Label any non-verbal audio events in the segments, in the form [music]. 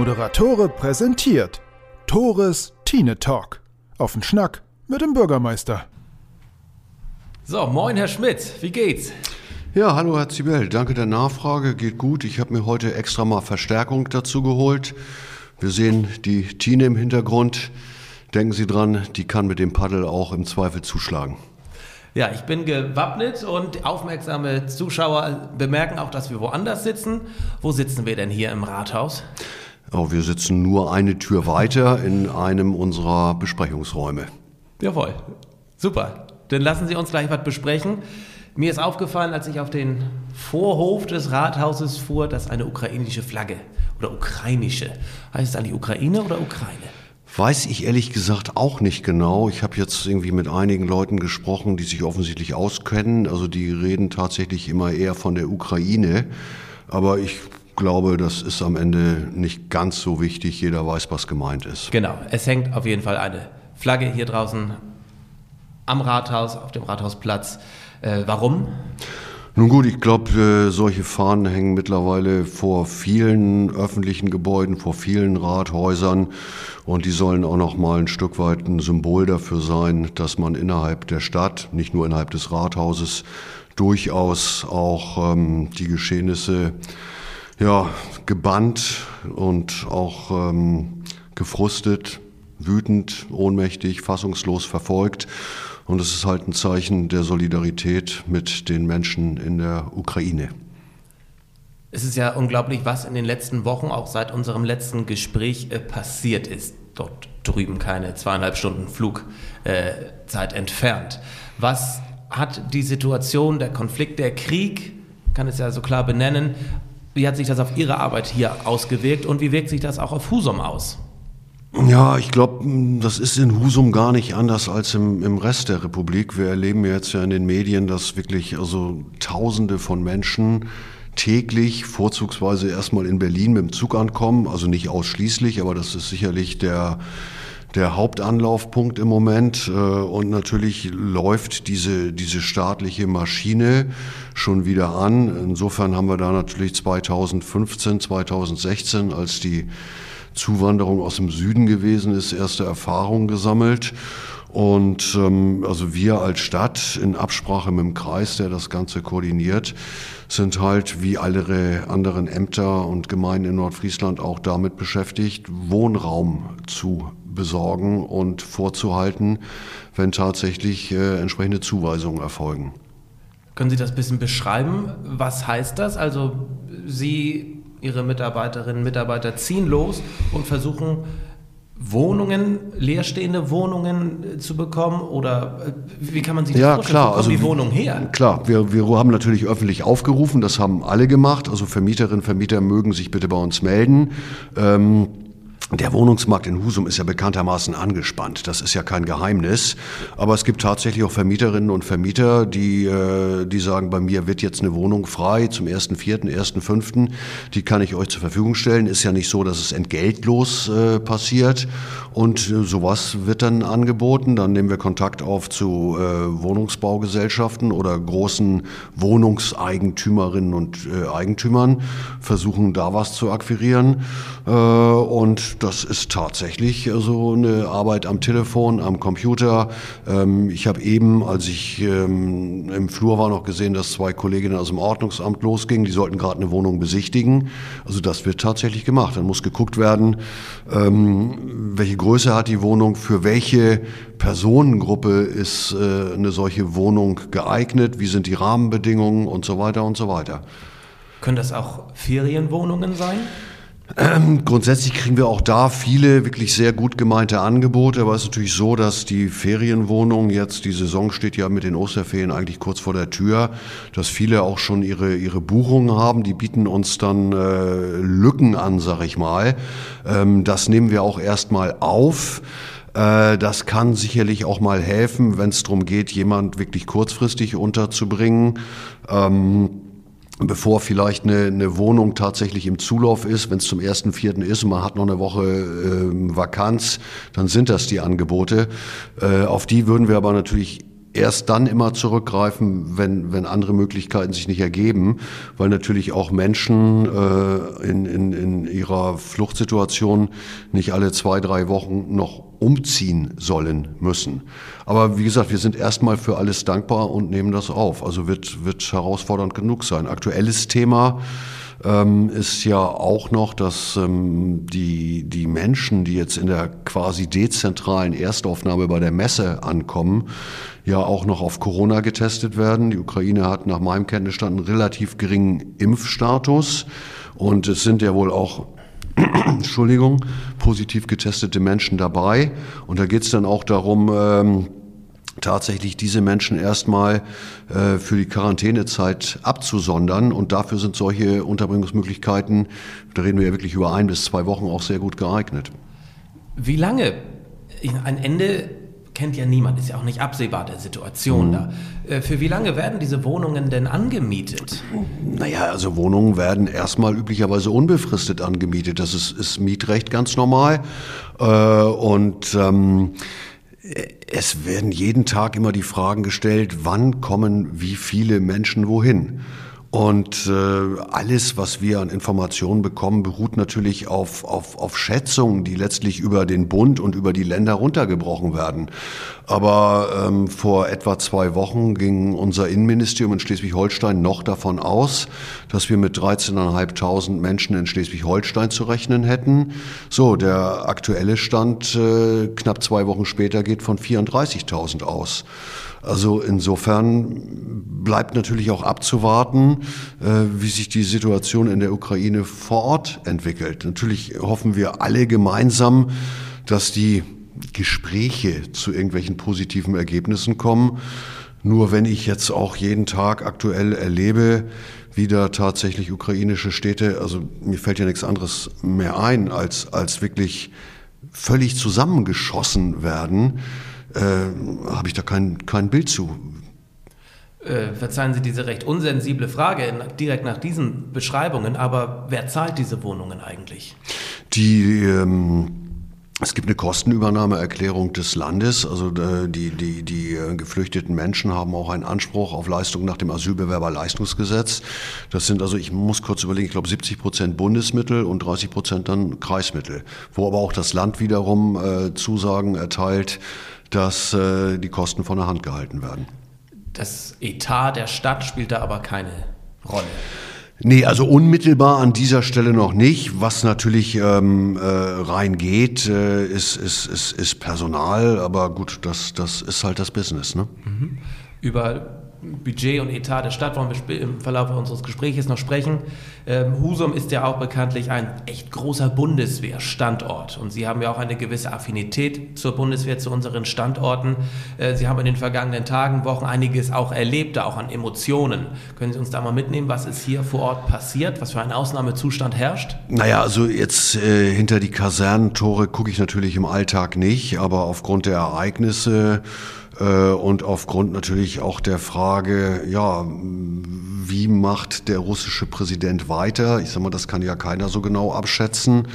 Moderatore präsentiert Tores Tine Talk. Auf den Schnack mit dem Bürgermeister. So, moin Herr Schmidt, wie geht's? Ja, hallo Herr Zibel, danke der Nachfrage, geht gut. Ich habe mir heute extra mal Verstärkung dazu geholt. Wir sehen die Tine im Hintergrund. Denken Sie dran, die kann mit dem Paddel auch im Zweifel zuschlagen. Ja, ich bin gewappnet und aufmerksame Zuschauer bemerken auch, dass wir woanders sitzen. Wo sitzen wir denn hier im Rathaus? Oh, wir sitzen nur eine Tür weiter in einem unserer Besprechungsräume. Jawohl, super. Dann lassen Sie uns gleich was besprechen. Mir ist aufgefallen, als ich auf den Vorhof des Rathauses fuhr, dass eine ukrainische Flagge oder ukrainische, heißt es eigentlich Ukraine oder Ukraine? Weiß ich ehrlich gesagt auch nicht genau. Ich habe jetzt irgendwie mit einigen Leuten gesprochen, die sich offensichtlich auskennen. Also die reden tatsächlich immer eher von der Ukraine. Aber ich glaube, das ist am Ende nicht ganz so wichtig. Jeder weiß, was gemeint ist. Genau, es hängt auf jeden Fall eine Flagge hier draußen am Rathaus, auf dem Rathausplatz. Äh, warum? Nun gut, ich glaube, äh, solche Fahnen hängen mittlerweile vor vielen öffentlichen Gebäuden, vor vielen Rathäusern und die sollen auch noch mal ein Stück weit ein Symbol dafür sein, dass man innerhalb der Stadt, nicht nur innerhalb des Rathauses, durchaus auch ähm, die Geschehnisse ja, gebannt und auch ähm, gefrustet, wütend, ohnmächtig, fassungslos verfolgt und es ist halt ein Zeichen der Solidarität mit den Menschen in der Ukraine. Es ist ja unglaublich, was in den letzten Wochen, auch seit unserem letzten Gespräch, äh, passiert ist. Dort drüben keine zweieinhalb Stunden Flugzeit äh, entfernt. Was hat die Situation, der Konflikt, der Krieg, kann es ja so klar benennen, wie hat sich das auf Ihre Arbeit hier ausgewirkt und wie wirkt sich das auch auf Husum aus? Ja, ich glaube, das ist in Husum gar nicht anders als im, im Rest der Republik. Wir erleben jetzt ja in den Medien, dass wirklich also Tausende von Menschen täglich vorzugsweise erstmal in Berlin mit dem Zug ankommen. Also nicht ausschließlich, aber das ist sicherlich der, der Hauptanlaufpunkt im Moment. Äh, und natürlich läuft diese, diese staatliche Maschine schon wieder an. Insofern haben wir da natürlich 2015, 2016, als die Zuwanderung aus dem Süden gewesen ist, erste Erfahrungen gesammelt. Und ähm, also wir als Stadt in Absprache mit dem Kreis, der das Ganze koordiniert, sind halt wie alle anderen Ämter und Gemeinden in Nordfriesland auch damit beschäftigt, Wohnraum zu besorgen und vorzuhalten, wenn tatsächlich äh, entsprechende Zuweisungen erfolgen. Können Sie das ein bisschen beschreiben? Was heißt das? Also Sie ihre Mitarbeiterinnen und Mitarbeiter ziehen los und versuchen Wohnungen, leerstehende Wohnungen äh, zu bekommen oder äh, wie kann man sich das ja, vorstellen? Klar, Wo also, die Wohnungen her? Klar, wir, wir haben natürlich öffentlich aufgerufen, das haben alle gemacht. Also Vermieterinnen, Vermieter mögen sich bitte bei uns melden. Ähm, der Wohnungsmarkt in Husum ist ja bekanntermaßen angespannt. Das ist ja kein Geheimnis. Aber es gibt tatsächlich auch Vermieterinnen und Vermieter, die, äh, die sagen, bei mir wird jetzt eine Wohnung frei zum 1.4., 1.5. Die kann ich euch zur Verfügung stellen. Ist ja nicht so, dass es entgeltlos äh, passiert. Und äh, sowas wird dann angeboten. Dann nehmen wir Kontakt auf zu äh, Wohnungsbaugesellschaften oder großen Wohnungseigentümerinnen und äh, Eigentümern, versuchen da was zu akquirieren. Äh, und das ist tatsächlich so also eine Arbeit am Telefon, am Computer. Ähm, ich habe eben, als ich ähm, im Flur war, noch gesehen, dass zwei Kolleginnen aus dem Ordnungsamt losgingen. Die sollten gerade eine Wohnung besichtigen. Also das wird tatsächlich gemacht. Dann muss geguckt werden, ähm, welche Größe hat die Wohnung, für welche Personengruppe ist äh, eine solche Wohnung geeignet, wie sind die Rahmenbedingungen und so weiter und so weiter. Können das auch Ferienwohnungen sein? Ähm, grundsätzlich kriegen wir auch da viele wirklich sehr gut gemeinte Angebote, aber es ist natürlich so, dass die Ferienwohnungen jetzt, die Saison steht ja mit den Osterferien eigentlich kurz vor der Tür, dass viele auch schon ihre, ihre Buchungen haben, die bieten uns dann äh, Lücken an, sag ich mal. Ähm, das nehmen wir auch erstmal auf. Äh, das kann sicherlich auch mal helfen, wenn es darum geht, jemand wirklich kurzfristig unterzubringen. Ähm, bevor vielleicht eine, eine Wohnung tatsächlich im Zulauf ist, wenn es zum ersten Vierten ist und man hat noch eine Woche äh, Vakanz, dann sind das die Angebote. Äh, auf die würden wir aber natürlich erst dann immer zurückgreifen, wenn, wenn andere Möglichkeiten sich nicht ergeben, weil natürlich auch Menschen äh, in, in, in ihrer Fluchtsituation nicht alle zwei, drei Wochen noch umziehen sollen müssen. Aber wie gesagt, wir sind erstmal für alles dankbar und nehmen das auf. Also wird, wird herausfordernd genug sein. Aktuelles Thema ähm, ist ja auch noch, dass ähm, die, die Menschen, die jetzt in der quasi dezentralen Erstaufnahme bei der Messe ankommen, ja auch noch auf Corona getestet werden. Die Ukraine hat nach meinem Kenntnisstand einen relativ geringen Impfstatus und es sind ja wohl auch [clears throat] Entschuldigung, positiv getestete Menschen dabei. Und da geht es dann auch darum, ähm, tatsächlich diese Menschen erstmal äh, für die Quarantänezeit abzusondern. Und dafür sind solche Unterbringungsmöglichkeiten, da reden wir ja wirklich über ein bis zwei Wochen, auch sehr gut geeignet. Wie lange? Ein Ende kennt ja niemand, ist ja auch nicht absehbar der Situation mhm. da. Äh, für wie lange werden diese Wohnungen denn angemietet? Naja, also Wohnungen werden erstmal üblicherweise unbefristet angemietet. Das ist, ist Mietrecht ganz normal. Äh, und ähm, es werden jeden Tag immer die Fragen gestellt, wann kommen wie viele Menschen wohin? Und äh, alles, was wir an Informationen bekommen, beruht natürlich auf, auf, auf Schätzungen, die letztlich über den Bund und über die Länder runtergebrochen werden. Aber ähm, vor etwa zwei Wochen ging unser Innenministerium in Schleswig-Holstein noch davon aus, dass wir mit 13.500 Menschen in Schleswig-Holstein zu rechnen hätten. So, der aktuelle Stand äh, knapp zwei Wochen später geht von 34.000 aus. Also insofern bleibt natürlich auch abzuwarten, äh, wie sich die Situation in der Ukraine vor Ort entwickelt. Natürlich hoffen wir alle gemeinsam, dass die Gespräche zu irgendwelchen positiven Ergebnissen kommen. Nur wenn ich jetzt auch jeden Tag aktuell erlebe, wie da tatsächlich ukrainische Städte, also mir fällt ja nichts anderes mehr ein, als, als wirklich völlig zusammengeschossen werden, äh, habe ich da kein, kein Bild zu. Äh, verzeihen Sie diese recht unsensible Frage direkt nach diesen Beschreibungen, aber wer zahlt diese Wohnungen eigentlich? Die ähm, es gibt eine Kostenübernahmeerklärung des Landes. Also äh, die, die, die geflüchteten Menschen haben auch einen Anspruch auf Leistung nach dem Asylbewerberleistungsgesetz. Das sind also, ich muss kurz überlegen, ich glaube 70 Prozent Bundesmittel und 30 Prozent dann Kreismittel. Wo aber auch das Land wiederum äh, Zusagen erteilt, dass äh, die Kosten von der Hand gehalten werden. Das Etat der Stadt spielt da aber keine Rolle. Nee, also unmittelbar an dieser Stelle noch nicht. Was natürlich ähm, äh, reingeht, äh, ist, ist, ist, ist Personal, aber gut, das, das ist halt das Business. Ne? Mhm. Über Budget und Etat der Stadt wollen wir im Verlauf unseres Gesprächs noch sprechen. Ähm, Husum ist ja auch bekanntlich ein echt großer Bundeswehrstandort und Sie haben ja auch eine gewisse Affinität zur Bundeswehr, zu unseren Standorten. Äh, Sie haben in den vergangenen Tagen, Wochen einiges auch erlebt, auch an Emotionen. Können Sie uns da mal mitnehmen, was ist hier vor Ort passiert, was für ein Ausnahmezustand herrscht? Naja, also jetzt äh, hinter die Kasernentore gucke ich natürlich im Alltag nicht, aber aufgrund der Ereignisse und aufgrund natürlich auch der Frage, ja, wie macht der russische Präsident weiter? Ich sag mal, das kann ja keiner so genau abschätzen.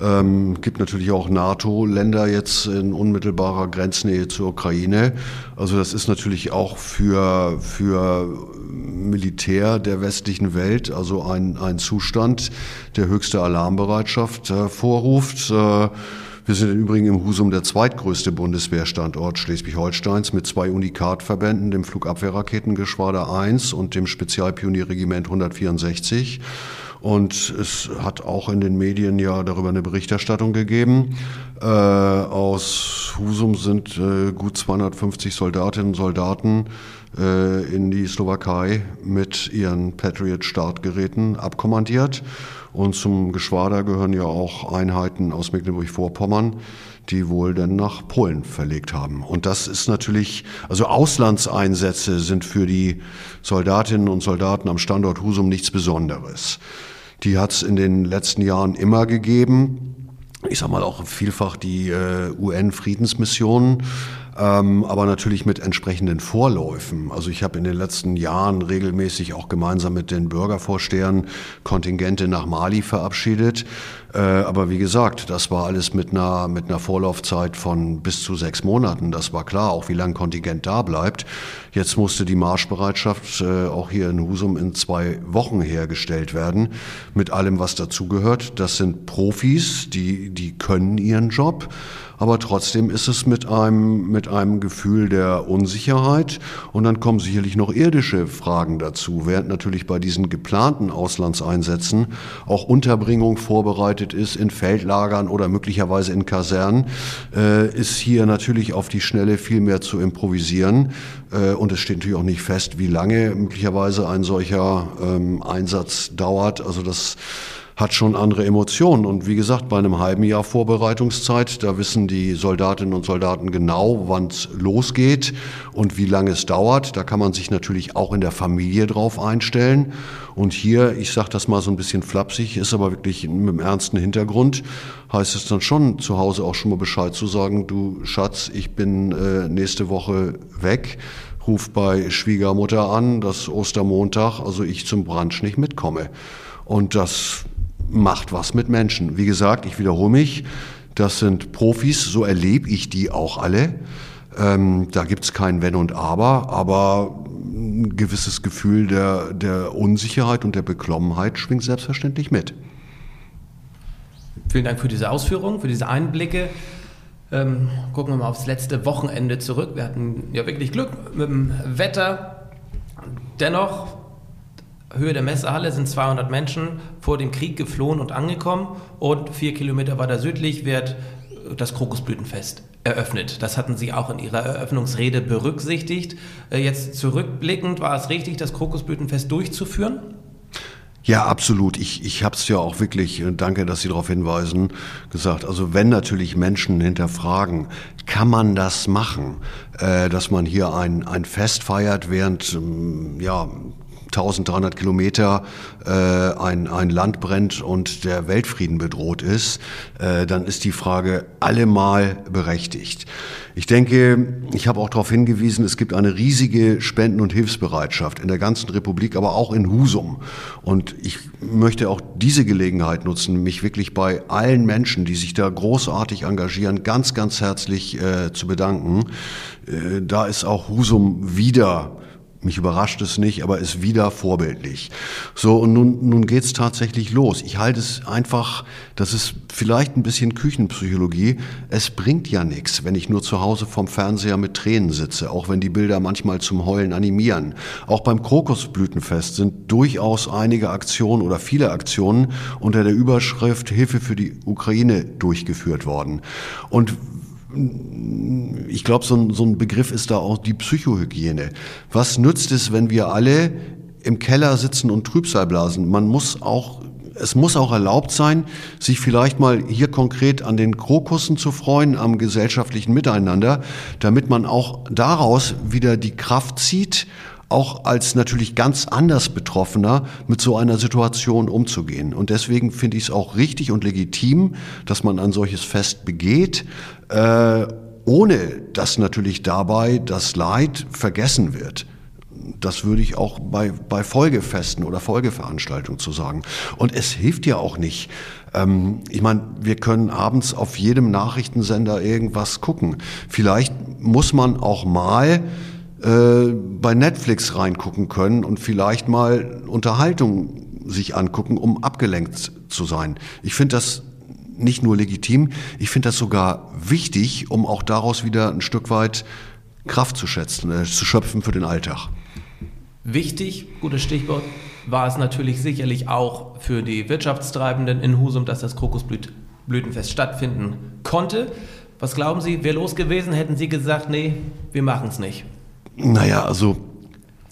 Ähm, gibt natürlich auch NATO-Länder jetzt in unmittelbarer Grenznähe zur Ukraine. Also das ist natürlich auch für, für Militär der westlichen Welt, also ein, ein Zustand, der höchste Alarmbereitschaft äh, vorruft. Äh, wir sind im Übrigen im Husum der zweitgrößte Bundeswehrstandort Schleswig-Holsteins mit zwei Unikatverbänden, dem Flugabwehrraketengeschwader 1 und dem Spezialpionierregiment 164. Und es hat auch in den Medien ja darüber eine Berichterstattung gegeben. Äh, aus Husum sind äh, gut 250 Soldatinnen und Soldaten äh, in die Slowakei mit ihren Patriot-Startgeräten abkommandiert. Und zum Geschwader gehören ja auch Einheiten aus Mecklenburg-Vorpommern, die wohl dann nach Polen verlegt haben. Und das ist natürlich, also Auslandseinsätze sind für die Soldatinnen und Soldaten am Standort Husum nichts Besonderes. Die hat es in den letzten Jahren immer gegeben. Ich sage mal auch vielfach die äh, UN-Friedensmissionen. Ähm, aber natürlich mit entsprechenden Vorläufen. Also ich habe in den letzten Jahren regelmäßig auch gemeinsam mit den Bürgervorstehern Kontingente nach Mali verabschiedet. Äh, aber wie gesagt, das war alles mit einer, mit einer Vorlaufzeit von bis zu sechs Monaten. Das war klar, auch wie lange Kontingent da bleibt. Jetzt musste die Marschbereitschaft äh, auch hier in Husum in zwei Wochen hergestellt werden, mit allem, was dazugehört. Das sind Profis, die, die können ihren Job aber trotzdem ist es mit einem, mit einem Gefühl der Unsicherheit. Und dann kommen sicherlich noch irdische Fragen dazu, während natürlich bei diesen geplanten Auslandseinsätzen auch Unterbringung vorbereitet ist in Feldlagern oder möglicherweise in Kasernen, äh, ist hier natürlich auf die Schnelle viel mehr zu improvisieren. Äh, und es steht natürlich auch nicht fest, wie lange möglicherweise ein solcher ähm, Einsatz dauert. Also das hat schon andere Emotionen. Und wie gesagt, bei einem halben Jahr Vorbereitungszeit, da wissen die Soldatinnen und Soldaten genau, wann es losgeht und wie lange es dauert. Da kann man sich natürlich auch in der Familie drauf einstellen. Und hier, ich sage das mal so ein bisschen flapsig, ist aber wirklich mit einem ernsten Hintergrund, heißt es dann schon zu Hause auch schon mal Bescheid zu sagen, du Schatz, ich bin äh, nächste Woche weg ruf bei Schwiegermutter an, dass Ostermontag, also ich zum Brunch nicht mitkomme. Und das macht was mit Menschen. Wie gesagt, ich wiederhole mich, das sind Profis, so erlebe ich die auch alle. Ähm, da gibt es kein Wenn und Aber, aber ein gewisses Gefühl der, der Unsicherheit und der Beklommenheit schwingt selbstverständlich mit. Vielen Dank für diese Ausführungen, für diese Einblicke. Ähm, gucken wir mal aufs letzte Wochenende zurück. Wir hatten ja wirklich Glück mit dem Wetter. Dennoch Höhe der Messehalle sind 200 Menschen vor dem Krieg geflohen und angekommen und vier Kilometer weiter südlich wird das Krokusblütenfest eröffnet. Das hatten Sie auch in Ihrer Eröffnungsrede berücksichtigt. Äh, jetzt zurückblickend, war es richtig, das Krokusblütenfest durchzuführen? Ja, absolut. Ich, ich habe es ja auch wirklich, äh, danke, dass Sie darauf hinweisen, gesagt. Also wenn natürlich Menschen hinterfragen, kann man das machen, äh, dass man hier ein, ein Fest feiert, während ähm, ja 1300 Kilometer äh, ein, ein Land brennt und der Weltfrieden bedroht ist, äh, dann ist die Frage allemal berechtigt. Ich denke, ich habe auch darauf hingewiesen, es gibt eine riesige Spenden- und Hilfsbereitschaft in der ganzen Republik, aber auch in Husum. Und ich möchte auch diese Gelegenheit nutzen, mich wirklich bei allen Menschen, die sich da großartig engagieren, ganz, ganz herzlich äh, zu bedanken. Äh, da ist auch Husum wieder mich überrascht es nicht, aber ist wieder vorbildlich. So, und nun, nun geht's tatsächlich los. Ich halte es einfach, das ist vielleicht ein bisschen Küchenpsychologie. Es bringt ja nichts, wenn ich nur zu Hause vom Fernseher mit Tränen sitze, auch wenn die Bilder manchmal zum Heulen animieren. Auch beim Krokusblütenfest sind durchaus einige Aktionen oder viele Aktionen unter der Überschrift Hilfe für die Ukraine durchgeführt worden. Und ich glaube, so ein, so ein Begriff ist da auch die Psychohygiene. Was nützt es, wenn wir alle im Keller sitzen und Trübsal blasen? Man muss auch es muss auch erlaubt sein, sich vielleicht mal hier konkret an den Krokussen zu freuen, am gesellschaftlichen Miteinander, damit man auch daraus wieder die Kraft zieht, auch als natürlich ganz anders Betroffener mit so einer Situation umzugehen. Und deswegen finde ich es auch richtig und legitim, dass man ein solches Fest begeht, äh, ohne dass natürlich dabei das Leid vergessen wird. Das würde ich auch bei, bei Folgefesten oder Folgeveranstaltungen zu sagen. Und es hilft ja auch nicht. Ähm, ich meine, wir können abends auf jedem Nachrichtensender irgendwas gucken. Vielleicht muss man auch mal äh, bei Netflix reingucken können und vielleicht mal Unterhaltung sich angucken, um abgelenkt zu sein. Ich finde das nicht nur legitim, ich finde das sogar wichtig, um auch daraus wieder ein Stück weit Kraft zu schätzen, äh, zu schöpfen für den Alltag. Wichtig, gutes Stichwort, war es natürlich sicherlich auch für die Wirtschaftstreibenden in Husum, dass das Krokusblütenfest stattfinden konnte. Was glauben Sie, wäre los gewesen, hätten Sie gesagt, nee, wir machen es nicht? Naja, also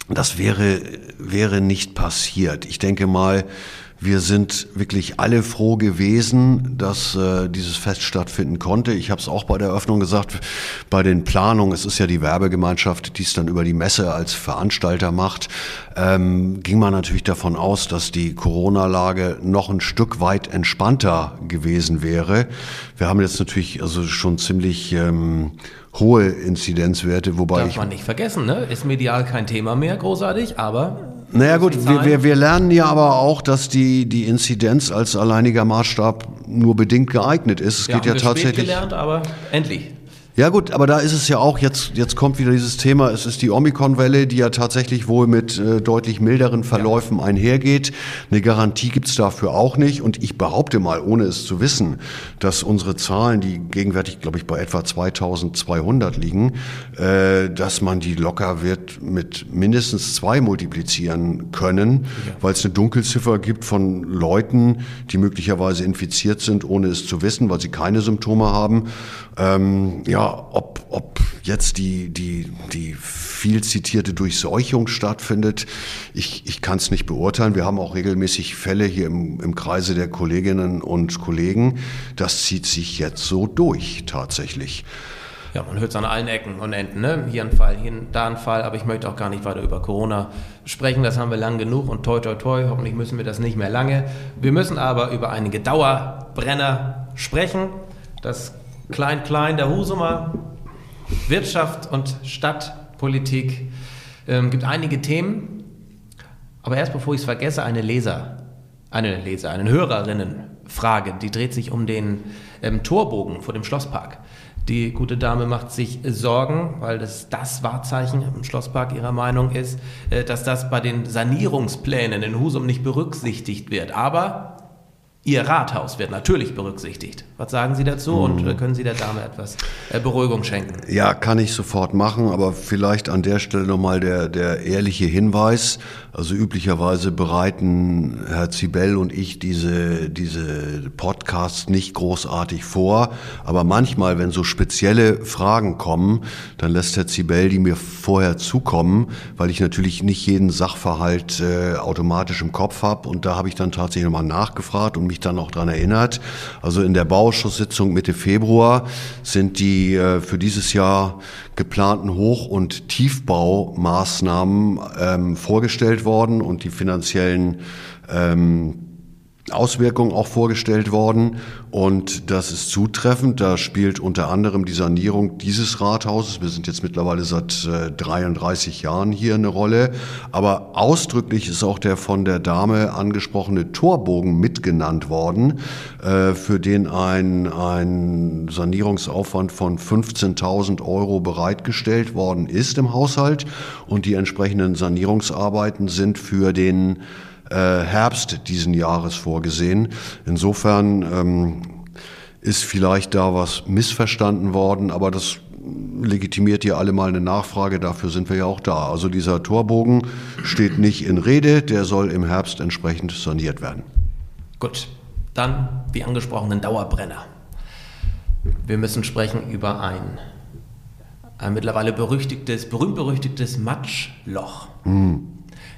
das wäre, wäre nicht passiert. Ich denke mal, Wir sind wirklich alle froh gewesen, dass äh, dieses Fest stattfinden konnte. Ich habe es auch bei der Eröffnung gesagt, bei den Planungen, es ist ja die Werbegemeinschaft, die es dann über die Messe als Veranstalter macht, ähm, ging man natürlich davon aus, dass die Corona-Lage noch ein Stück weit entspannter gewesen wäre. Wir haben jetzt natürlich also schon ziemlich ähm, hohe Inzidenzwerte, wobei Darf ich man nicht vergessen, ne? Ist medial kein Thema mehr, großartig, aber naja gut, wir, wir, wir lernen ja aber auch, dass die, die Inzidenz als alleiniger Maßstab nur bedingt geeignet ist. Es ja, geht ja wir spät tatsächlich. gelernt, aber endlich. Ja gut, aber da ist es ja auch, jetzt, jetzt kommt wieder dieses Thema, es ist die Omikron-Welle, die ja tatsächlich wohl mit äh, deutlich milderen Verläufen einhergeht. Eine Garantie gibt's dafür auch nicht. Und ich behaupte mal, ohne es zu wissen, dass unsere Zahlen, die gegenwärtig, glaube ich, bei etwa 2200 liegen, äh, dass man die locker wird mit mindestens zwei multiplizieren können, weil es eine Dunkelziffer gibt von Leuten, die möglicherweise infiziert sind, ohne es zu wissen, weil sie keine Symptome haben. Ähm, ja, ob, ob jetzt die, die, die viel zitierte Durchseuchung stattfindet, ich, ich kann es nicht beurteilen. Wir haben auch regelmäßig Fälle hier im, im Kreise der Kolleginnen und Kollegen. Das zieht sich jetzt so durch, tatsächlich. Ja, man hört es an allen Ecken und Enden. Ne? Hier ein Fall, hier ein, da ein Fall, aber ich möchte auch gar nicht weiter über Corona sprechen. Das haben wir lang genug und toi, toi, toi, hoffentlich müssen wir das nicht mehr lange. Wir müssen aber über einige Dauerbrenner sprechen. Das Klein-Klein der Husumer, Wirtschaft und Stadtpolitik. Ähm, gibt einige Themen. Aber erst bevor ich es vergesse, eine Leser, eine Leser, eine Hörerinnenfrage, die dreht sich um den ähm, Torbogen vor dem Schlosspark. Die gute Dame macht sich Sorgen, weil das das Wahrzeichen im Schlosspark ihrer Meinung ist, äh, dass das bei den Sanierungsplänen in Husum nicht berücksichtigt wird. Aber Ihr Rathaus wird natürlich berücksichtigt. Was sagen Sie dazu und äh, können Sie der Dame etwas äh, Beruhigung schenken? Ja, kann ich sofort machen, aber vielleicht an der Stelle nochmal der, der ehrliche Hinweis. Also üblicherweise bereiten Herr Zibel und ich diese, diese Podcasts nicht großartig vor, aber manchmal, wenn so spezielle Fragen kommen, dann lässt Herr Zibel die mir vorher zukommen, weil ich natürlich nicht jeden Sachverhalt äh, automatisch im Kopf habe und da habe ich dann tatsächlich nochmal nachgefragt und mich dann auch dran erinnert. Also in der Bauausschusssitzung Mitte Februar sind die äh, für dieses Jahr geplanten Hoch- und Tiefbaumaßnahmen ähm, vorgestellt worden und die finanziellen ähm, Auswirkungen auch vorgestellt worden. Und das ist zutreffend. Da spielt unter anderem die Sanierung dieses Rathauses, wir sind jetzt mittlerweile seit äh, 33 Jahren hier eine Rolle. Aber ausdrücklich ist auch der von der Dame angesprochene Torbogen mitgenannt worden, äh, für den ein, ein Sanierungsaufwand von 15.000 Euro bereitgestellt worden ist im Haushalt. Und die entsprechenden Sanierungsarbeiten sind für den äh, Herbst diesen Jahres vorgesehen. Insofern ähm, ist vielleicht da was missverstanden worden, aber das legitimiert hier alle mal eine Nachfrage, dafür sind wir ja auch da. Also dieser Torbogen steht nicht in Rede, der soll im Herbst entsprechend saniert werden. Gut, dann die angesprochenen Dauerbrenner. Wir müssen sprechen über ein, ein mittlerweile berüchtigtes, berühmt-berüchtigtes Matschloch.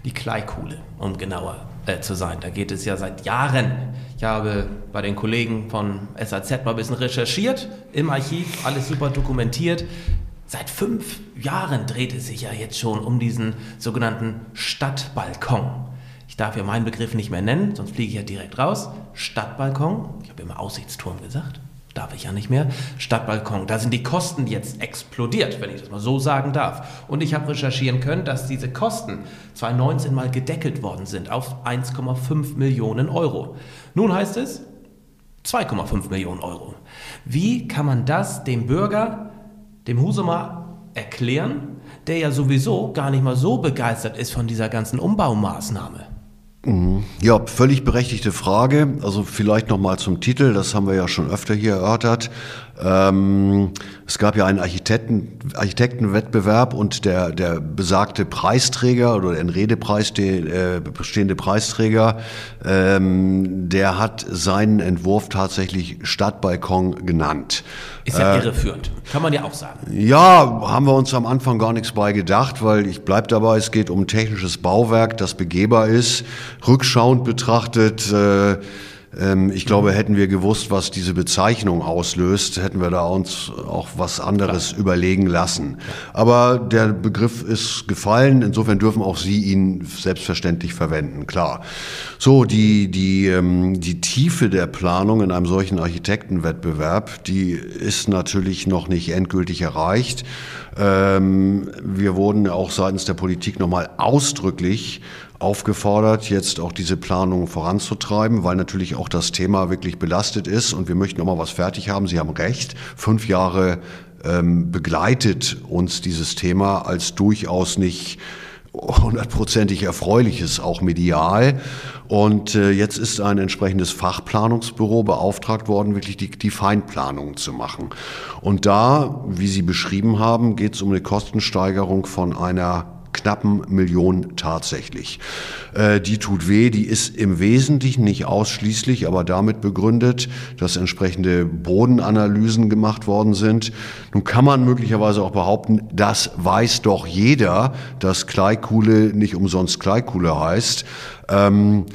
Die Kleikuhle, um genauer äh, zu sein. Da geht es ja seit Jahren. Ich habe bei den Kollegen von SAZ mal ein bisschen recherchiert, im Archiv, alles super dokumentiert. Seit fünf Jahren dreht es sich ja jetzt schon um diesen sogenannten Stadtbalkon. Ich darf ja meinen Begriff nicht mehr nennen, sonst fliege ich ja direkt raus. Stadtbalkon, ich habe immer Aussichtsturm gesagt, darf ich ja nicht mehr. Stadtbalkon, da sind die Kosten jetzt explodiert, wenn ich das mal so sagen darf. Und ich habe recherchieren können, dass diese Kosten 2019 mal gedeckelt worden sind auf 1,5 Millionen Euro. Nun heißt es 2,5 Millionen Euro. Wie kann man das dem Bürger, dem Husumer erklären, der ja sowieso gar nicht mal so begeistert ist von dieser ganzen Umbaumaßnahme? Ja, völlig berechtigte Frage. Also vielleicht noch mal zum Titel, das haben wir ja schon öfter hier erörtert. Ähm, es gab ja einen Architekten, Architektenwettbewerb und der, der besagte Preisträger oder der in Redepreis äh, bestehende Preisträger, ähm, der hat seinen Entwurf tatsächlich Stadtbalkon genannt. Ist ja äh, irreführend, kann man ja auch sagen. Ja, haben wir uns am Anfang gar nichts bei gedacht, weil ich bleib dabei, es geht um ein technisches Bauwerk, das begehbar ist. Rückschauend betrachtet, äh, ich glaube, hätten wir gewusst, was diese Bezeichnung auslöst, hätten wir da uns auch was anderes Klar. überlegen lassen. Aber der Begriff ist gefallen, insofern dürfen auch Sie ihn selbstverständlich verwenden, klar. So, die, die, ähm, die Tiefe der Planung in einem solchen Architektenwettbewerb, die ist natürlich noch nicht endgültig erreicht. Ähm, wir wurden auch seitens der Politik nochmal ausdrücklich aufgefordert, jetzt auch diese Planung voranzutreiben, weil natürlich auch das Thema wirklich belastet ist und wir möchten auch mal was fertig haben. Sie haben recht, fünf Jahre ähm, begleitet uns dieses Thema als durchaus nicht hundertprozentig erfreuliches, auch medial. Und äh, jetzt ist ein entsprechendes Fachplanungsbüro beauftragt worden, wirklich die, die Feinplanung zu machen. Und da, wie Sie beschrieben haben, geht es um eine Kostensteigerung von einer knappen Million tatsächlich. Äh, die tut weh, die ist im Wesentlichen nicht ausschließlich, aber damit begründet, dass entsprechende Bodenanalysen gemacht worden sind. Nun kann man möglicherweise auch behaupten, das weiß doch jeder, dass Kleikuhle nicht umsonst Kleikuhle heißt. Ähm,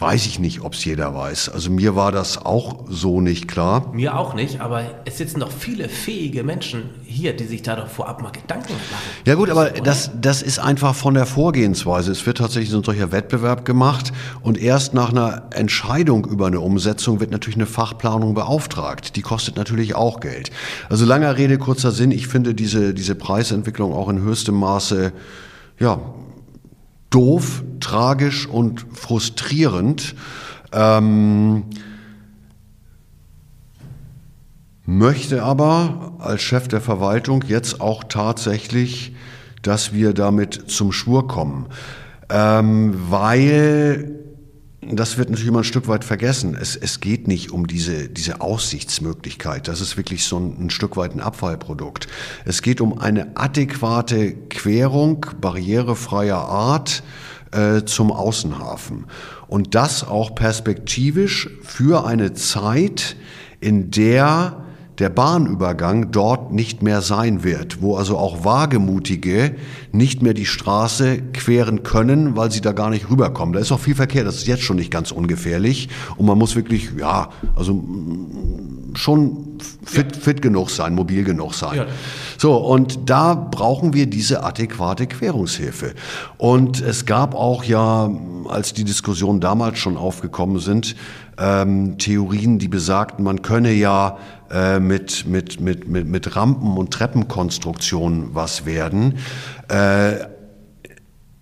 Weiß ich nicht, ob es jeder weiß. Also mir war das auch so nicht klar. Mir auch nicht, aber es sitzen doch viele fähige Menschen hier, die sich da doch vorab mal Gedanken machen. Ja gut, aber das, das ist einfach von der Vorgehensweise. Es wird tatsächlich so ein solcher Wettbewerb gemacht und erst nach einer Entscheidung über eine Umsetzung wird natürlich eine Fachplanung beauftragt. Die kostet natürlich auch Geld. Also langer Rede, kurzer Sinn. Ich finde diese, diese Preisentwicklung auch in höchstem Maße ja, doof, tragisch und frustrierend. Ähm, möchte aber als Chef der Verwaltung jetzt auch tatsächlich, dass wir damit zum Schwur kommen, ähm, weil das wird natürlich immer ein Stück weit vergessen. Es, es geht nicht um diese, diese Aussichtsmöglichkeit. Das ist wirklich so ein, ein Stück weit ein Abfallprodukt. Es geht um eine adäquate Querung barrierefreier Art äh, zum Außenhafen. Und das auch perspektivisch für eine Zeit, in der der Bahnübergang dort nicht mehr sein wird, wo also auch Wagemutige nicht mehr die Straße queren können, weil sie da gar nicht rüberkommen. Da ist auch viel Verkehr, das ist jetzt schon nicht ganz ungefährlich und man muss wirklich, ja, also mm, schon fit, ja. fit genug sein, mobil genug sein. Ja. So, und da brauchen wir diese adäquate Querungshilfe. Und es gab auch ja, als die Diskussionen damals schon aufgekommen sind, ähm, Theorien, die besagten, man könne ja äh, mit, mit, mit, mit, mit Rampen und Treppenkonstruktionen was werden. Äh,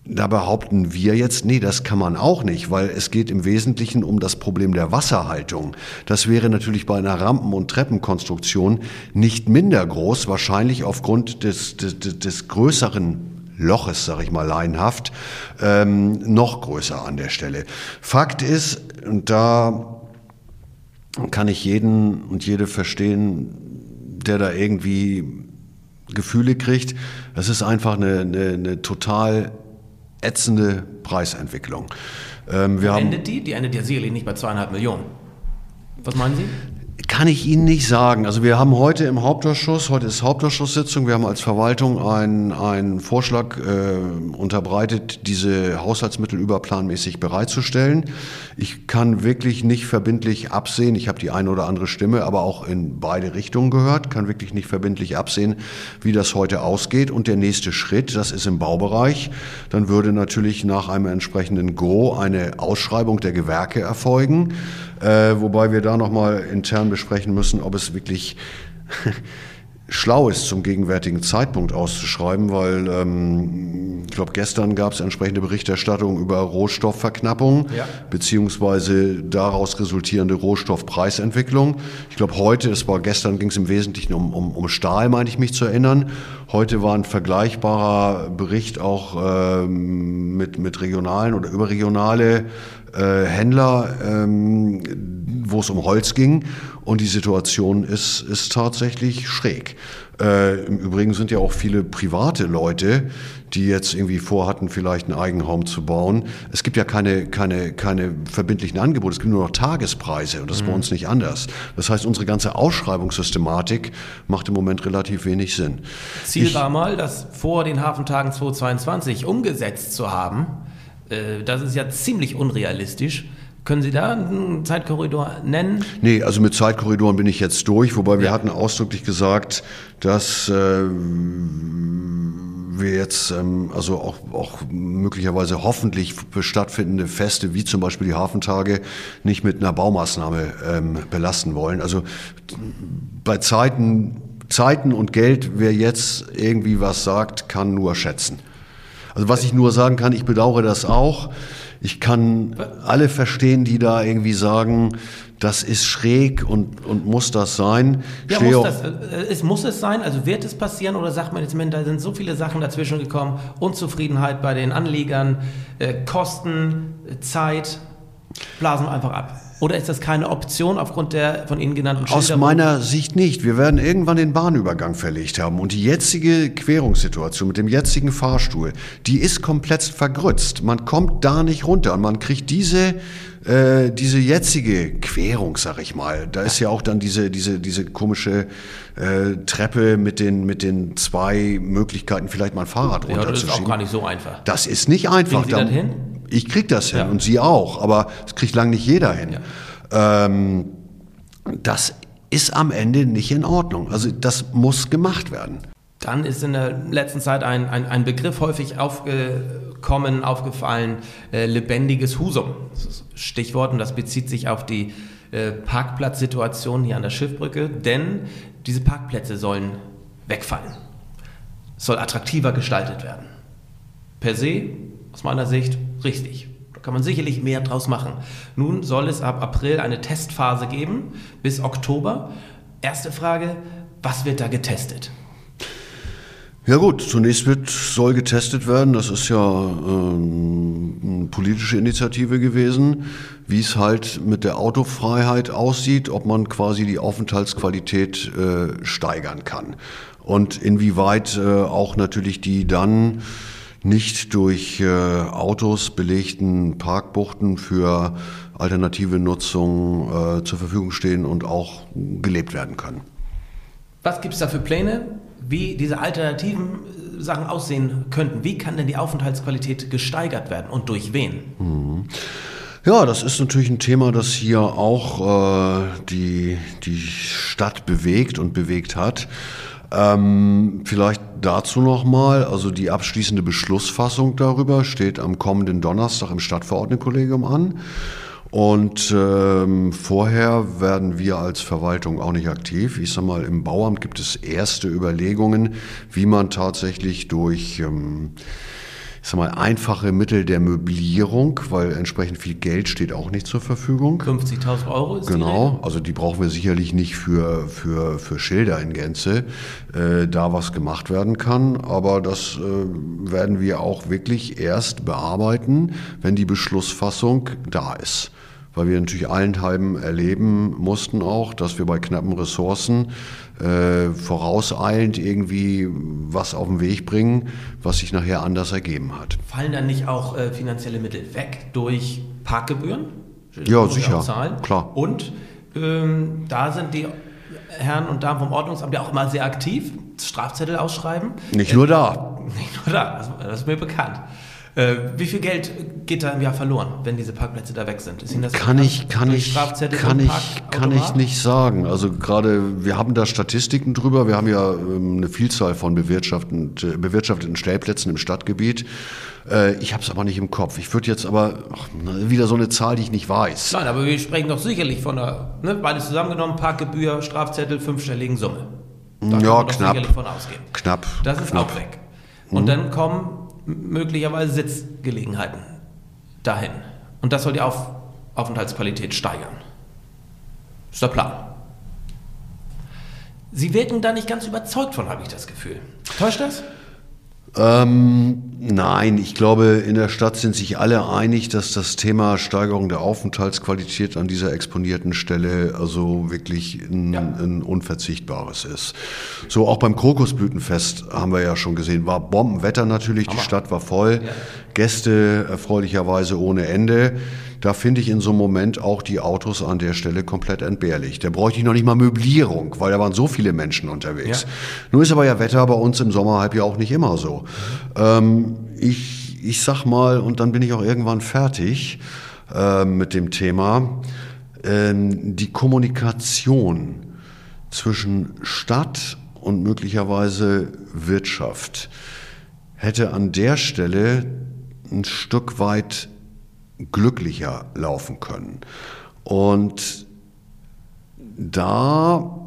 da behaupten wir jetzt, nee, das kann man auch nicht, weil es geht im Wesentlichen um das Problem der Wasserhaltung. Das wäre natürlich bei einer Rampen- und Treppenkonstruktion nicht minder groß, wahrscheinlich aufgrund des, des, des größeren Loches, sage ich mal laienhaft, ähm, noch größer an der Stelle. Fakt ist, und da kann ich jeden und jede verstehen, der da irgendwie Gefühle kriegt, es ist einfach eine, eine, eine total ätzende Preisentwicklung. Ähm, wir endet haben, die? Die endet ja sicherlich nicht bei zweieinhalb Millionen. Was meinen Sie? Kann ich Ihnen nicht sagen. Also wir haben heute im Hauptausschuss, heute ist Hauptausschusssitzung, wir haben als Verwaltung einen, einen Vorschlag äh, unterbreitet, diese Haushaltsmittel überplanmäßig bereitzustellen. Ich kann wirklich nicht verbindlich absehen, ich habe die eine oder andere Stimme, aber auch in beide Richtungen gehört, kann wirklich nicht verbindlich absehen, wie das heute ausgeht. Und der nächste Schritt, das ist im Baubereich, dann würde natürlich nach einem entsprechenden Go eine Ausschreibung der Gewerke erfolgen äh, wobei wir da nochmal intern besprechen müssen, ob es wirklich [laughs] schlau ist, zum gegenwärtigen Zeitpunkt auszuschreiben, weil ähm, ich glaube, gestern gab es entsprechende Berichterstattung über Rohstoffverknappung ja. beziehungsweise daraus resultierende Rohstoffpreisentwicklung. Ich glaube, heute, es war gestern, ging es im Wesentlichen um, um, um Stahl, meine ich mich zu erinnern. Heute war ein vergleichbarer Bericht auch ähm, mit, mit regionalen oder überregionale äh, Händler, ähm, wo es um Holz ging. Und die Situation ist, ist tatsächlich schräg. Äh, Im Übrigen sind ja auch viele private Leute, die jetzt irgendwie vorhatten, vielleicht ein Eigenheim zu bauen. Es gibt ja keine, keine, keine verbindlichen Angebote, es gibt nur noch Tagespreise und das ist mhm. bei uns nicht anders. Das heißt, unsere ganze Ausschreibungssystematik macht im Moment relativ wenig Sinn. Ziel ich, war mal, das vor den Hafentagen 2022 umgesetzt zu haben. Äh, das ist ja ziemlich unrealistisch. Können Sie da einen Zeitkorridor nennen? Nee, also mit Zeitkorridoren bin ich jetzt durch, wobei wir hatten ausdrücklich gesagt, dass äh, wir jetzt ähm, also auch, auch möglicherweise hoffentlich stattfindende Feste wie zum Beispiel die Hafentage nicht mit einer Baumaßnahme ähm, belasten wollen. Also bei Zeiten, Zeiten und Geld, wer jetzt irgendwie was sagt, kann nur schätzen. Also was ich nur sagen kann, ich bedauere das auch. Ich kann alle verstehen, die da irgendwie sagen, das ist schräg und, und muss das sein. Ja, muss das, äh, es muss es sein, also wird es passieren oder sagt man jetzt, da sind so viele Sachen dazwischen gekommen, Unzufriedenheit bei den Anlegern, äh, Kosten, Zeit, blasen wir einfach ab. Oder ist das keine Option aufgrund der von Ihnen genannten Schilderung? Aus meiner Sicht nicht. Wir werden irgendwann den Bahnübergang verlegt haben. Und die jetzige Querungssituation mit dem jetzigen Fahrstuhl, die ist komplett vergrützt. Man kommt da nicht runter und man kriegt diese äh, diese jetzige Querung, sag ich mal, da ist ja auch dann diese, diese, diese komische äh, Treppe mit den, mit den zwei Möglichkeiten, vielleicht mal ein Fahrrad runterzuschieben. Ja, das ist auch gar nicht so einfach. Das ist nicht einfach. Kriegen Sie das hin? Ich krieg das hin ja. und Sie auch, aber es kriegt lang nicht jeder hin. Ja. Ähm, das ist am Ende nicht in Ordnung. Also das muss gemacht werden. Dann ist in der letzten Zeit ein, ein, ein Begriff häufig aufgekommen, aufgefallen, äh, lebendiges Husum. Das Stichwort und das bezieht sich auf die äh, Parkplatzsituation hier an der Schiffbrücke, denn diese Parkplätze sollen wegfallen. Es soll attraktiver gestaltet werden. Per se, aus meiner Sicht, richtig. Da kann man sicherlich mehr draus machen. Nun soll es ab April eine Testphase geben, bis Oktober. Erste Frage, was wird da getestet? Ja gut, zunächst wird, soll getestet werden, das ist ja ähm, eine politische Initiative gewesen, wie es halt mit der Autofreiheit aussieht, ob man quasi die Aufenthaltsqualität äh, steigern kann. Und inwieweit äh, auch natürlich die dann nicht durch äh, Autos belegten Parkbuchten für alternative Nutzung äh, zur Verfügung stehen und auch gelebt werden können. Was gibt es da für Pläne? wie diese alternativen äh, Sachen aussehen könnten. Wie kann denn die Aufenthaltsqualität gesteigert werden und durch wen? Mhm. Ja, das ist natürlich ein Thema, das hier auch äh, die, die Stadt bewegt und bewegt hat. Ähm, vielleicht dazu nochmal, also die abschließende Beschlussfassung darüber steht am kommenden Donnerstag im Stadtverordnetenkollegium an. Und ähm, vorher werden wir als Verwaltung auch nicht aktiv. Ich sage mal, im Bauamt gibt es erste Überlegungen, wie man tatsächlich durch ähm, ich sag mal, einfache Mittel der Möblierung, weil entsprechend viel Geld steht auch nicht zur Verfügung. 50.000 Euro ist Genau, die also die brauchen wir sicherlich nicht für, für, für Schilder in Gänze, äh, da was gemacht werden kann. Aber das äh, werden wir auch wirklich erst bearbeiten, wenn die Beschlussfassung da ist weil wir natürlich allenthalben erleben mussten auch, dass wir bei knappen Ressourcen äh, vorauseilend irgendwie was auf den Weg bringen, was sich nachher anders ergeben hat. Fallen dann nicht auch äh, finanzielle Mittel weg durch Parkgebühren? Ja, sicher, klar. Und ähm, da sind die Herren und Damen vom Ordnungsamt ja auch immer sehr aktiv, Strafzettel ausschreiben. Nicht nur da. [laughs] Nicht nur da, das ist mir bekannt. Äh, wie viel Geld geht da im Jahr verloren, wenn diese Parkplätze da weg sind? Ist Ihnen das kann ich, kann ich, kann ich, kann ich nicht sagen. Also gerade, wir haben da Statistiken drüber. Wir haben ja ähm, eine Vielzahl von bewirtschafteten, bewirtschafteten Stellplätzen im Stadtgebiet. Äh, ich habe es aber nicht im Kopf. Ich würde jetzt aber ach, wieder so eine Zahl, die ich nicht weiß. Nein, aber wir sprechen doch sicherlich von einer, ne, beides zusammengenommen, Parkgebühr, Strafzettel, fünfstelligen Summe. Da ja, knapp. Knapp. Das ist knapp. auch weg. Und mhm. dann kommen möglicherweise Sitzgelegenheiten dahin. Und das soll die Auf Aufenthaltsqualität steigern. Ist der Plan. Sie wirken da nicht ganz überzeugt von, habe ich das Gefühl. Täuscht das? Ähm, nein, ich glaube, in der Stadt sind sich alle einig, dass das Thema Steigerung der Aufenthaltsqualität an dieser exponierten Stelle also wirklich ein, ja. ein unverzichtbares ist. So auch beim Krokusblütenfest haben wir ja schon gesehen, war Bombenwetter natürlich, Hammer. die Stadt war voll, ja. Gäste erfreulicherweise ohne Ende. Da finde ich in so einem Moment auch die Autos an der Stelle komplett entbehrlich. Da bräuchte ich noch nicht mal Möblierung, weil da waren so viele Menschen unterwegs. Ja. Nun ist aber ja Wetter bei uns im Sommer ja auch nicht immer so. Ähm, ich, ich sag mal, und dann bin ich auch irgendwann fertig äh, mit dem Thema, äh, die Kommunikation zwischen Stadt und möglicherweise Wirtschaft hätte an der Stelle ein Stück weit glücklicher laufen können. Und da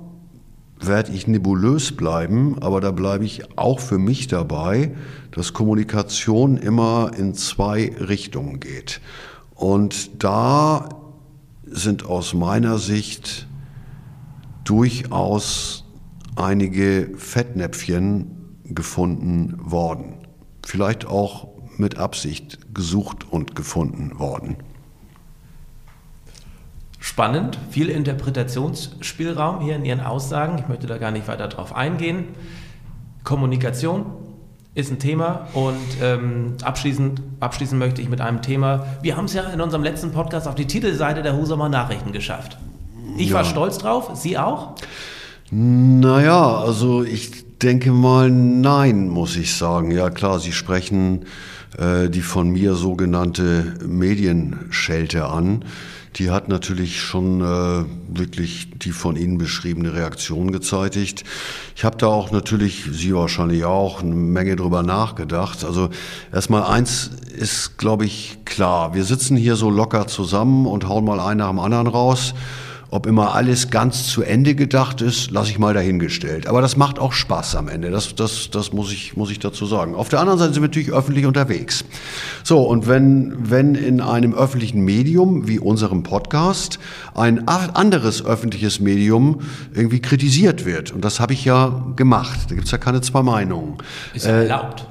werde ich nebulös bleiben, aber da bleibe ich auch für mich dabei, dass Kommunikation immer in zwei Richtungen geht. Und da sind aus meiner Sicht durchaus einige Fettnäpfchen gefunden worden. Vielleicht auch mit Absicht gesucht und gefunden worden. Spannend, viel Interpretationsspielraum hier in Ihren Aussagen. Ich möchte da gar nicht weiter drauf eingehen. Kommunikation ist ein Thema und ähm, abschließend, abschließend möchte ich mit einem Thema. Wir haben es ja in unserem letzten Podcast auf die Titelseite der Husumer Nachrichten geschafft. Ich ja. war stolz drauf, Sie auch? Naja, also ich denke mal, nein, muss ich sagen. Ja klar, Sie sprechen äh, die von mir sogenannte Medienschelte an. Die hat natürlich schon äh, wirklich die von Ihnen beschriebene Reaktion gezeitigt. Ich habe da auch natürlich, Sie wahrscheinlich auch, eine Menge drüber nachgedacht. Also erstmal eins ist, glaube ich, klar. Wir sitzen hier so locker zusammen und hauen mal einen nach dem anderen raus. Ob immer alles ganz zu Ende gedacht ist, lasse ich mal dahingestellt. Aber das macht auch Spaß am Ende. Das, das, das muss, ich, muss ich dazu sagen. Auf der anderen Seite sind wir natürlich öffentlich unterwegs. So, und wenn, wenn in einem öffentlichen Medium wie unserem Podcast ein anderes öffentliches Medium irgendwie kritisiert wird, und das habe ich ja gemacht, da gibt es ja keine zwei Meinungen. Ist äh, erlaubt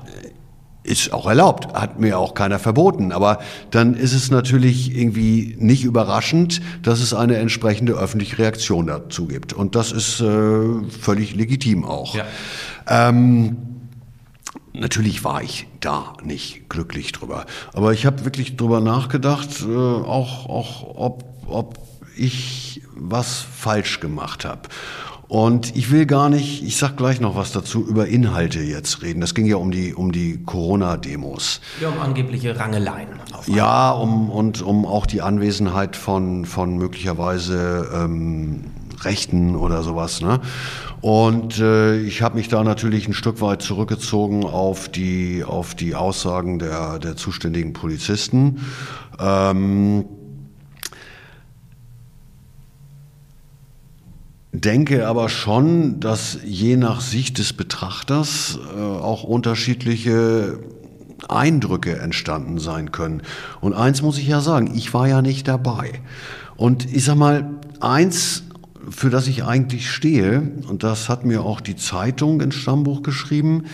ist auch erlaubt, hat mir auch keiner verboten. Aber dann ist es natürlich irgendwie nicht überraschend, dass es eine entsprechende öffentliche Reaktion dazu gibt. Und das ist äh, völlig legitim auch. Ja. Ähm, Natürlich war ich da nicht glücklich drüber. Aber ich habe wirklich drüber nachgedacht, äh, auch, auch ob, ob ich was falsch gemacht habe. Und ich will gar nicht, ich sag gleich noch was dazu, über Inhalte jetzt reden. Das ging ja um die, um die Corona-Demos. Ja, um angebliche Rangeleien. Ja, um, und um auch die Anwesenheit von, von möglicherweise ähm, Rechten oder sowas. Ne? Und äh, ich habe mich da natürlich ein Stück weit zurückgezogen auf die, auf die Aussagen der, der zuständigen Polizisten. Ähm, denke aber schon, dass je nach Sicht des Betrachters äh, auch unterschiedliche Eindrücke entstanden sein können. Und eins muss ich ja sagen, ich war ja nicht dabei. Und ich sag mal, eins, für das ich eigentlich stehe, und das hat mir auch die Zeitung ins Stammbuch geschrieben,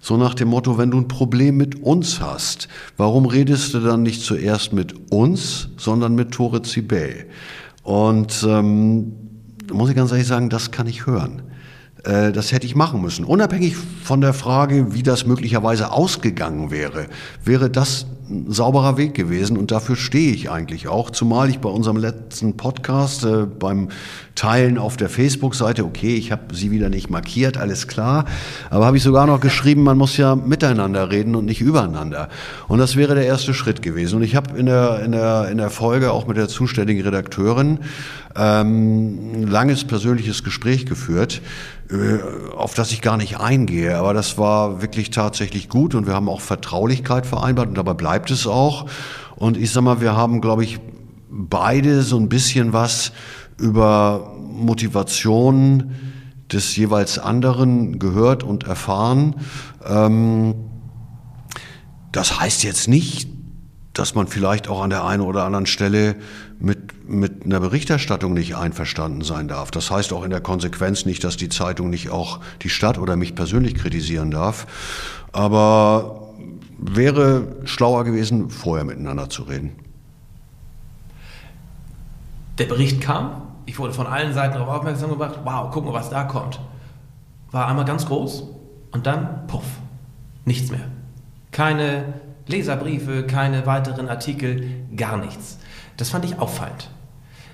so nach dem Motto, wenn du ein Problem mit uns hast, warum redest du dann nicht zuerst mit uns, sondern mit Tore Zibel? Und ähm, muss ich ganz ehrlich sagen, das kann ich hören. Äh, das hätte ich machen müssen. Unabhängig von der Frage, wie das möglicherweise ausgegangen wäre, wäre das sauberer Weg gewesen und dafür stehe ich eigentlich auch. Zumal ich bei unserem letzten Podcast äh, beim Teilen auf der Facebook-Seite, okay, ich habe sie wieder nicht markiert, alles klar, aber habe ich sogar noch geschrieben, man muss ja miteinander reden und nicht übereinander. Und das wäre der erste Schritt gewesen. Und ich habe in der, in, der, in der Folge auch mit der zuständigen Redakteurin ähm, langes persönliches Gespräch geführt, äh, auf das ich gar nicht eingehe. Aber das war wirklich tatsächlich gut und wir haben auch Vertraulichkeit vereinbart und dabei bleibt es auch. Und ich sag mal, wir haben, glaube ich, beide so ein bisschen was über Motivation des jeweils anderen gehört und erfahren. Ähm, das heißt jetzt nicht, dass man vielleicht auch an der einen oder anderen Stelle mit, mit einer Berichterstattung nicht einverstanden sein darf. Das heißt auch in der Konsequenz nicht, dass die Zeitung nicht auch die Stadt oder mich persönlich kritisieren darf. Aber wäre schlauer gewesen, vorher miteinander zu reden. Der Bericht kam, ich wurde von allen Seiten darauf aufmerksam gemacht, wow, guck mal, was da kommt. War einmal ganz groß und dann, puff, nichts mehr. Keine Leserbriefe, keine weiteren Artikel, gar nichts. Das fand ich auffallend.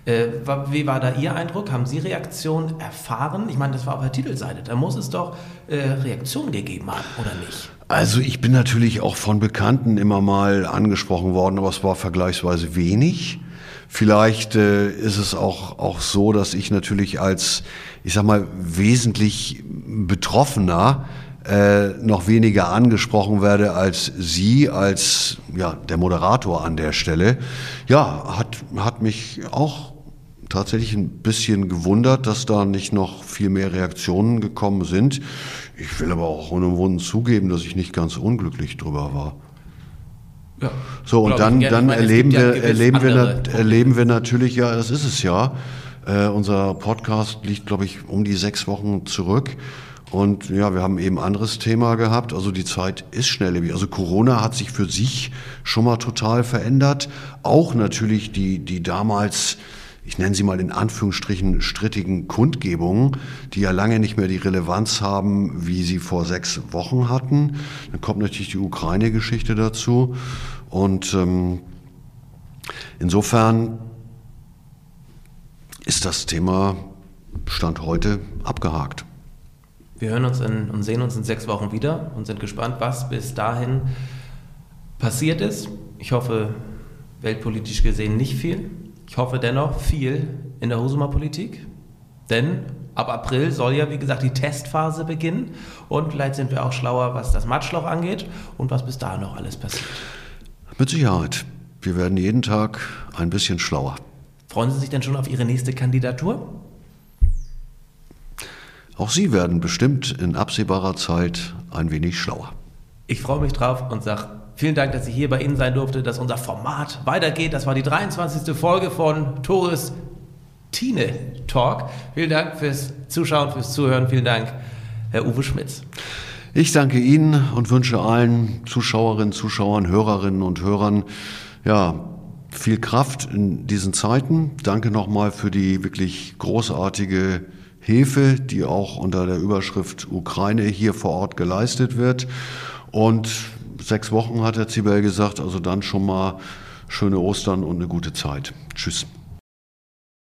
Äh, wie war da Ihr Eindruck? Haben Sie Reaktionen erfahren? Ich meine, das war auf der Titelseite. Da muss es doch äh, Reaktionen gegeben haben, oder nicht? Also ich bin natürlich auch von Bekannten immer mal angesprochen worden, aber es war vergleichsweise wenig. Vielleicht äh, ist es auch, auch so, dass ich natürlich als, ich sag mal, wesentlich Betroffener äh, noch weniger angesprochen werde als Sie, als ja, der Moderator an der Stelle. Ja, hat, hat mich auch tatsächlich ein bisschen gewundert, dass da nicht noch viel mehr Reaktionen gekommen sind. Ich will aber auch ohne Wunden zugeben, dass ich nicht ganz unglücklich drüber war. Ja, so, und dann, dann meine, erleben, wir, ja erleben, wir, erleben wir natürlich, ja, das ist es ja. Äh, unser Podcast liegt, glaube ich, um die sechs Wochen zurück. Und ja, wir haben eben anderes Thema gehabt. Also die Zeit ist schnelllebig. Also Corona hat sich für sich schon mal total verändert. Auch natürlich die, die damals ich nenne sie mal in Anführungsstrichen strittigen Kundgebungen, die ja lange nicht mehr die Relevanz haben, wie sie vor sechs Wochen hatten. Dann kommt natürlich die Ukraine-Geschichte dazu. Und ähm, insofern ist das Thema Stand heute abgehakt. Wir hören uns in, und sehen uns in sechs Wochen wieder und sind gespannt, was bis dahin passiert ist. Ich hoffe, weltpolitisch gesehen nicht viel. Ich hoffe dennoch viel in der Husumer Politik, denn ab April soll ja, wie gesagt, die Testphase beginnen und vielleicht sind wir auch schlauer, was das Matschloch angeht und was bis dahin noch alles passiert. Mit Sicherheit. Wir werden jeden Tag ein bisschen schlauer. Freuen Sie sich denn schon auf Ihre nächste Kandidatur? Auch Sie werden bestimmt in absehbarer Zeit ein wenig schlauer. Ich freue mich drauf und sage Vielen Dank, dass ich hier bei Ihnen sein durfte, dass unser Format weitergeht. Das war die 23. Folge von Tores Tine Talk. Vielen Dank fürs Zuschauen, fürs Zuhören. Vielen Dank, Herr Uwe Schmitz. Ich danke Ihnen und wünsche allen Zuschauerinnen, Zuschauern, Hörerinnen und Hörern, ja, viel Kraft in diesen Zeiten. Danke nochmal für die wirklich großartige Hilfe, die auch unter der Überschrift Ukraine hier vor Ort geleistet wird. Und sechs Wochen hat der Zibel gesagt, also dann schon mal schöne Ostern und eine gute Zeit. Tschüss.